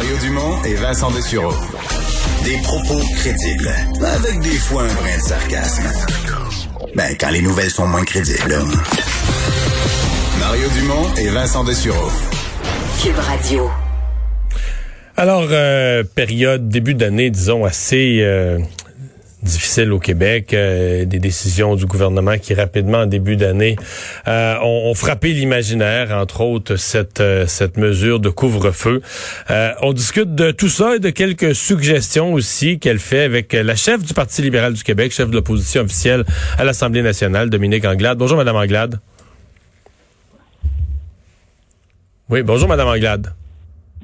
Mario Dumont et Vincent Dessureau. Des propos crédibles, avec des fois un brin de sarcasme. Ben, quand les nouvelles sont moins crédibles. Mario Dumont et Vincent Dessureau. Cube Radio. Alors, euh, période, début d'année, disons, assez euh, difficile au Québec, euh, des décisions du gouvernement qui rapidement en début d'année euh, ont, frappé l'imaginaire, entre autres cette euh, cette mesure de couvre-feu. on discute de tout ça et de quelques suggestions aussi qu'elle fait avec la chef du Parti libéral du Québec, chef de l'opposition officielle à l'Assemblée nationale, Dominique Anglade. Bonjour Madame Anglade. Oui, bonjour Madame Anglade.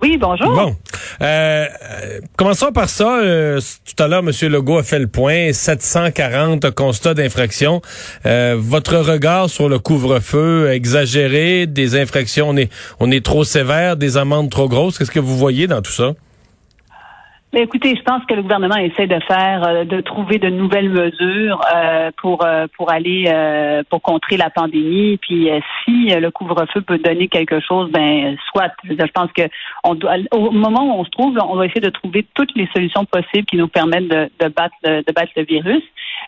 Oui, bonjour. Bon. Euh, commençons par ça. Euh, tout à l'heure, M. Legault a fait le point. 740 constats d'infraction. Euh, votre regard sur le couvre-feu exagéré, des infractions, on est, on est trop sévère, des amendes trop grosses. Qu'est-ce que vous voyez dans tout ça? Ben, écoutez, je pense que le gouvernement essaie de faire, euh, de trouver de nouvelles mesures euh, pour euh, pour aller pour contrer la pandémie. Puis si le couvre-feu peut donner quelque chose, ben soit. Je, pense que doit, au moment où on se trouve, on va essayer de trouver toutes les solutions possibles qui nous permettent de, de battre de battre le virus.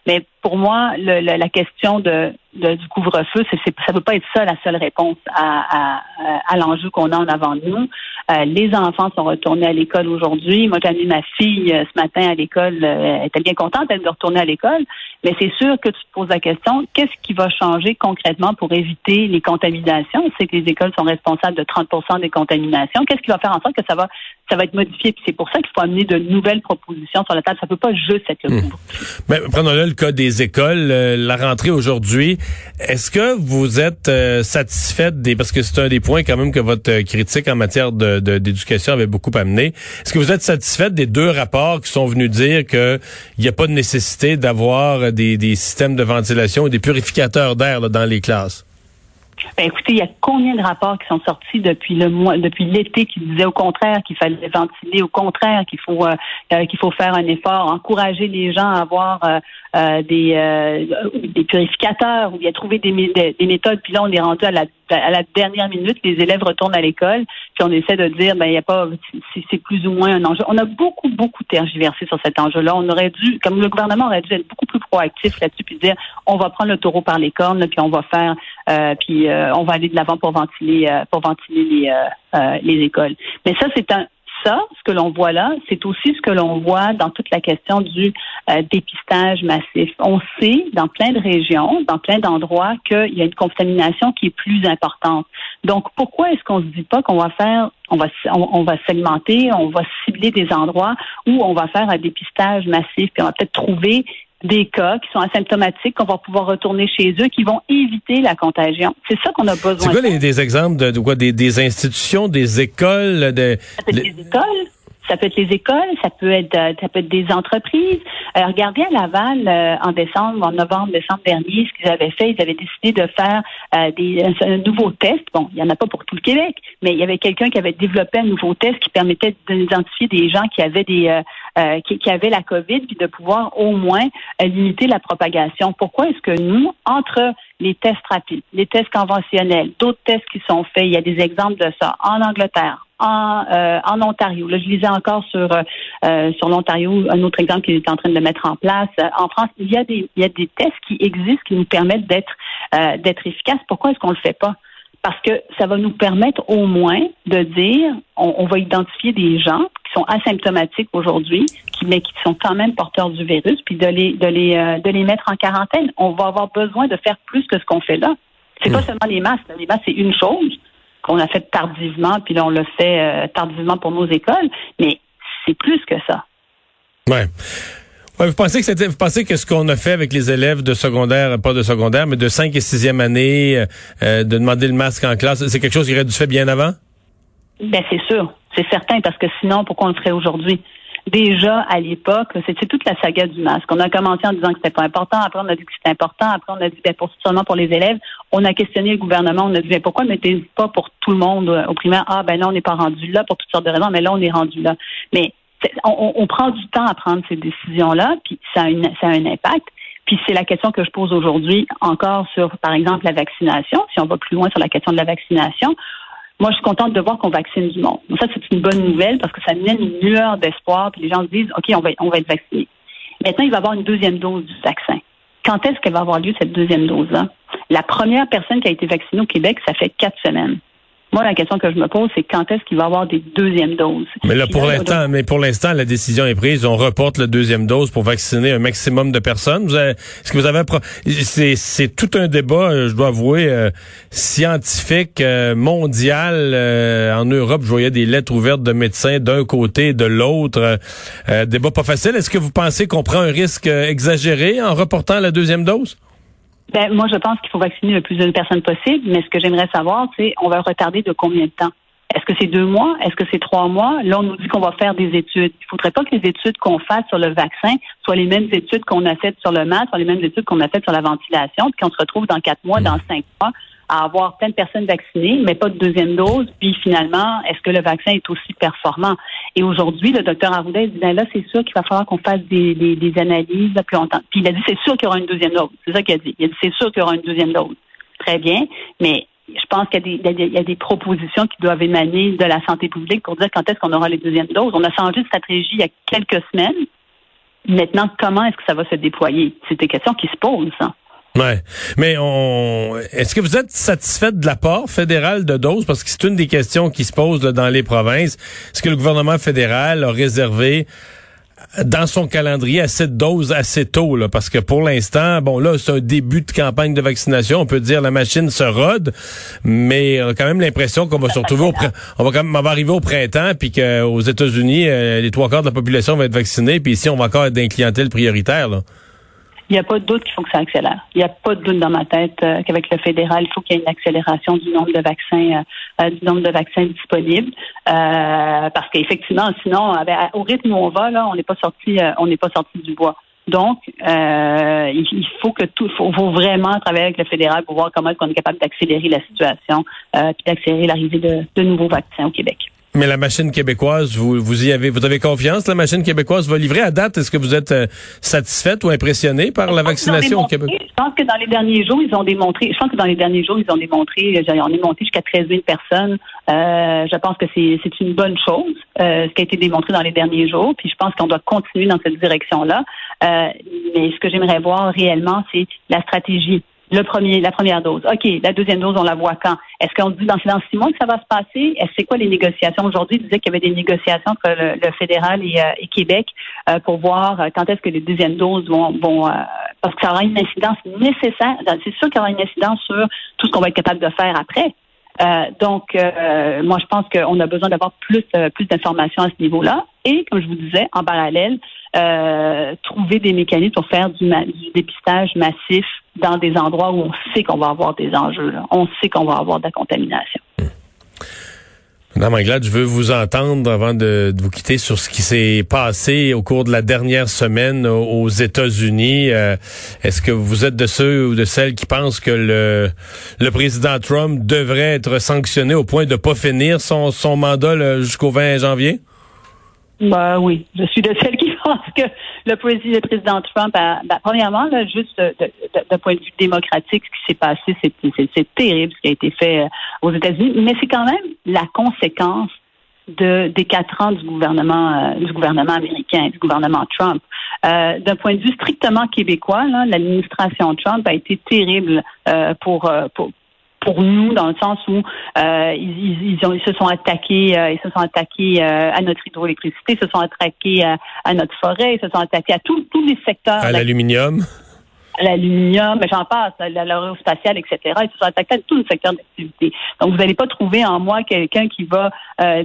Mais pour moi, le, la question de, du couvre-feu, ça ne peut pas être ça la seule réponse à, à, l'enjeu qu'on a en avant de nous. Euh, les enfants sont retournés à l'école aujourd'hui. Moi, j'ai mis ma fille euh, ce matin à l'école. Euh, elle bien contente de retourner à l'école. Mais c'est sûr que tu te poses la question, qu'est-ce qui va changer concrètement pour éviter les contaminations? On sait que les écoles sont responsables de 30% des contaminations. Qu'est-ce qui va faire en sorte que ça va, ça va être modifié? Puis c'est pour ça qu'il faut amener de nouvelles propositions sur la table. Ça peut pas juste être le mmh. Mais prenons-le le cas des écoles. la rentrée aujourd'hui, est-ce que vous êtes euh, satisfaite des... Parce que c'est un des points quand même que votre critique en matière de, d'éducation avait beaucoup amené. Est-ce que vous êtes satisfaite des deux rapports qui sont venus dire qu'il n'y a pas de nécessité d'avoir des, systèmes de ventilation et des purificateurs d'air dans les classes? Ben, écoutez, il y a combien de rapports qui sont sortis depuis le mois, depuis l'été qui disaient au contraire qu'il fallait ventiler, au contraire qu'il faut euh, euh, qu'il faut faire un effort, encourager les gens à avoir euh, des, des purificateurs ou bien trouver des, des, méthodes. Puis là, on est rendu à la, à la dernière minute, les élèves retournent à l'école, puis on essaie de dire, ben il y a pas, c'est plus ou moins un enjeu. On a beaucoup beaucoup tergiversé sur cet enjeu-là. On aurait dû, comme le gouvernement aurait dû être beaucoup plus proactif là-dessus, puis dire, on va prendre le taureau par les cornes, puis on va faire, puis on va aller de l'avant pour ventiler, pour ventiler les, les écoles. Mais ça, c'est un ça, ce que l'on voit là, c'est aussi ce que l'on voit dans toute la question du euh, dépistage massif. On sait dans plein de régions, dans plein d'endroits, qu'il y a une contamination qui est plus importante. Donc, pourquoi est-ce qu'on se dit pas qu'on va faire, on va, on, va segmenter, on va cibler des endroits où on va faire un dépistage massif, puis on va peut-être trouver des cas qui sont asymptomatiques, qu'on va pouvoir retourner chez eux, qui vont éviter la contagion. C'est ça qu'on a besoin. C'est quoi les, des exemples de, quoi? Des, des, institutions, des écoles, de, des écoles. Ça peut être les écoles, ça peut être, euh, ça peut être des entreprises. Euh, regardez à Laval euh, en décembre, en novembre, décembre dernier, ce qu'ils avaient fait, ils avaient décidé de faire des, un, nouveau test. Bon, il n'y en a pas pour tout le Québec, mais il y avait quelqu'un qui avait développé un nouveau test qui permettait d'identifier des gens qui avaient des qui, qui, avaient la COVID, puis de pouvoir au moins limiter la propagation. Pourquoi est-ce que nous, entre les tests rapides, les tests conventionnels, d'autres tests qui sont faits, il y a des exemples de ça en Angleterre, en, euh, en Ontario? Là, je lisais encore sur euh, sur l'Ontario un autre exemple qu'il est en train de mettre en place. En France, il y a des il y a des tests qui existent qui nous permettent d'être euh, d'être efficaces. Pourquoi est-ce qu'on le fait pas? Parce que ça va nous permettre au moins de dire on, on va identifier des gens qui sont asymptomatiques aujourd'hui, qui mais qui sont quand même porteurs du virus, puis de les de les de les mettre en quarantaine. On va avoir besoin de faire plus que ce qu'on fait là. C'est pas hmm. seulement les masques. Les masques, c'est une chose qu'on a fait tardivement, puis là, on l'a fait euh, tardivement pour nos écoles, mais c'est plus que ça. Ouais. Vous pensez que vous pensez que ce qu'on a fait avec les élèves de secondaire, pas de secondaire, mais de 5 et 6e année, euh, euh, de demander le masque en classe, c'est quelque chose qui aurait dû se faire bien avant? Ben, c'est sûr. C'est certain, parce que sinon, pourquoi on le ferait aujourd'hui? déjà à l'époque, c'était toute la saga du masque. On a commencé en disant que c'était pas important, après on a dit que c'était important, après on a dit ben, pour seulement pour les élèves. On a questionné le gouvernement, on a dit ben, pourquoi ne mettez pas pour tout le monde euh, au primaire? Ah ben là on n'est pas rendu là pour toutes sortes de raisons, mais là on est rendu là. Mais on, prend du temps à prendre ces décisions-là, puis ça a, une, ça a un impact. Puis c'est la question que je pose aujourd'hui encore sur, par exemple, la vaccination. Si on va plus loin sur la question de la vaccination, moi, je suis contente de voir qu'on vaccine du monde. Ça, c'est une bonne nouvelle parce que ça mène une lueur d'espoir, puis les gens se disent, OK, on va, on va être vaccinés. Maintenant, il va y avoir une deuxième dose du vaccin. Quand est-ce qu'elle va avoir lieu, cette deuxième dose-là? La première personne qui a été vaccinée au Québec, ça fait quatre semaines. Moi, la question que je me pose, c'est quand est-ce qu'il va y avoir des deuxièmes doses? Mais là, pour l'instant, mais pour l'instant, la décision est prise. On reporte la deuxième dose pour vacciner un maximum de personnes. Est-ce que vous avez c'est, c'est tout un débat, euh, je dois avouer, euh, scientifique, euh, mondial. en Europe, je voyais des lettres ouvertes de médecins d'un côté et de l'autre. débat pas facile. Est-ce que vous pensez qu'on prend un risque exagéré en reportant la deuxième dose? Ben, moi, je pense qu'il faut vacciner le plus de personnes possible, mais ce que j'aimerais savoir, c'est on va retarder de combien de temps? Est-ce que c'est deux mois? Est-ce que c'est trois mois? Là, on nous dit qu'on va faire des études. Il ne faudrait pas que les études qu'on fasse sur le vaccin soient les mêmes études qu'on a faites sur le masque, soient les mêmes études qu'on a faites sur la ventilation, puis qu'on se retrouve dans quatre mois, dans cinq mois, à avoir plein de personnes vaccinées, mais pas de deuxième dose. Puis finalement, est-ce que le vaccin est aussi performant? Et aujourd'hui, le docteur Arruda dit, ben là, c'est sûr qu'il va falloir qu'on fasse des, des, analyses là, plus longtemps. Puis il a dit, c'est sûr qu'il y aura une deuxième dose. C'est ça qu'il a dit. Il a dit, c'est sûr qu'il y aura une deuxième dose. Très bien, mais je pense qu'il y, y, a des propositions qui doivent émaner de la santé publique pour dire quand est-ce qu'on aura les deuxièmes doses. On a changé de stratégie il y a quelques semaines. Maintenant, comment est-ce que ça va se déployer? C'est des questions qui se posent. Hein. Ouais. Mais on est-ce que vous êtes satisfait de l'apport fédéral de doses? Parce que c'est une des questions qui se posent dans les provinces. Est-ce que le gouvernement fédéral a réservé dans son calendrier assez de doses assez tôt? Là? Parce que pour l'instant, bon là, c'est un début de campagne de vaccination. On peut dire la machine se rode, mais on a quand même l'impression qu'on va se retrouver au on va quand même arriver au printemps, puis qu'aux États-Unis, euh, les trois quarts de la population va être vaccinée, puis ici, on va encore être d'un clientèle prioritaire. Là. Il n'y a pas de doute qu'il faut que ça accélère. Il n'y a pas de doute dans ma tête euh, qu'avec le fédéral, il faut qu'il y ait une accélération du nombre de vaccins, euh, euh, du nombre de vaccins disponibles, parce qu'effectivement, sinon, au rythme où on va, là, on n'est pas sorti, on n'est pas sorti du bois. Donc, il faut que tout, faut, faut, vraiment travailler avec le fédéral pour voir comment qu'on est capable d'accélérer la situation, puis d'accélérer l'arrivée de, de nouveaux vaccins au Québec. Mais la machine québécoise, vous, vous y avez, vous avez confiance? La machine québécoise va livrer à date? Est-ce que vous êtes euh, satisfaite ou impressionnée par la vaccination au Québec? Je pense que dans les derniers jours, ils ont démontré, je pense que dans les derniers jours, ils ont démontré, on est monté jusqu'à 13 000 personnes. Euh, je pense que c'est une bonne chose, euh, ce qui a été démontré dans les derniers jours. Puis je pense qu'on doit continuer dans cette direction-là. mais ce que j'aimerais voir réellement, c'est la stratégie le premier, la première dose. OK, la deuxième dose, on la voit quand? Est-ce qu'on dit dans, dans six mois que ça va se passer? Est-ce c'est quoi les négociations? Aujourd'hui, il disait qu'il y avait des négociations entre le, fédéral et, euh, Québec euh, pour voir euh, quand est-ce que les deuxièmes doses vont, vont parce que ça aura une incidence nécessaire. C'est sûr qu'il y aura une incidence sur tout ce qu'on va être capable de faire après. donc, moi, je pense qu'on a besoin d'avoir plus, plus d'informations à ce niveau-là. Comme je vous disais, en parallèle, euh, trouver des mécanismes pour faire du, dépistage massif dans des endroits où on sait qu'on va avoir des enjeux. On sait qu'on va avoir de la contamination. Madame Anglade, je veux vous entendre avant de, vous quitter sur ce qui s'est passé au cours de la dernière semaine aux États-Unis. Euh, est-ce que vous êtes de ceux ou de celles qui pensent que le, président Trump devrait être sanctionné au point de ne pas finir son mandat jusqu'au 20 janvier? Ben oui, je suis de celles qui pensent que le président, Trump, a, ben, premièrement, là, juste d'un point de vue démocratique, ce qui s'est passé, c'est terrible ce qui a été fait euh, aux États-Unis, mais c'est quand même la conséquence de, des quatre ans du gouvernement, euh, du gouvernement américain, du gouvernement Trump. Euh, D'un point de vue strictement québécois, l'administration Trump a été terrible pour, pour pour nous dans le sens où euh, ils, ils, ont, ils, se sont attaqués, euh, ils se sont attaqués euh, à notre hydroélectricité, ils se sont attaqués à, notre forêt, ils se sont attaqués à tous les secteurs. À l'aluminium? L'aluminium, mais j'en passe, l'aérospatiale, etc. Ils se sont attaqués à tous les secteurs d'activité. Donc, vous n'allez pas trouver en moi quelqu'un qui va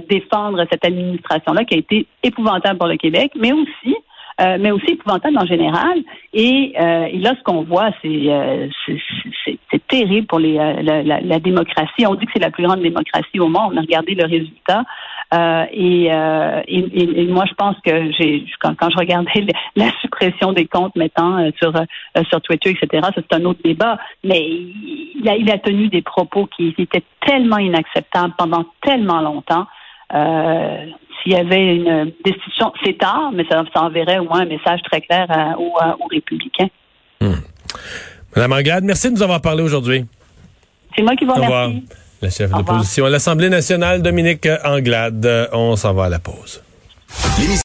défendre cette administration-là qui a été épouvantable pour le Québec, mais aussi euh, mais aussi épouvantable en général. Et, euh, et là, ce qu'on voit, c'est euh, terrible pour les, la, la, la, démocratie. On dit que c'est la plus grande démocratie au monde. On a regardé le résultat. Et, et, et, moi, je pense que j'ai quand, quand je regardais la suppression des comptes mettant sur sur Twitter, etc. c'est un autre débat. Mais il a, il a tenu des propos qui étaient tellement inacceptables pendant tellement longtemps. Euh, s'il y avait une décision, c'est tard, mais ça, enverrait au moins un message très clair aux, républicains. Hmm. Madame Anglade, merci de nous avoir parlé aujourd'hui. C'est moi qui vous remercie. La chef Au revoir. d'opposition à l'Assemblée nationale, Dominique Anglade. On s'en va à la pause.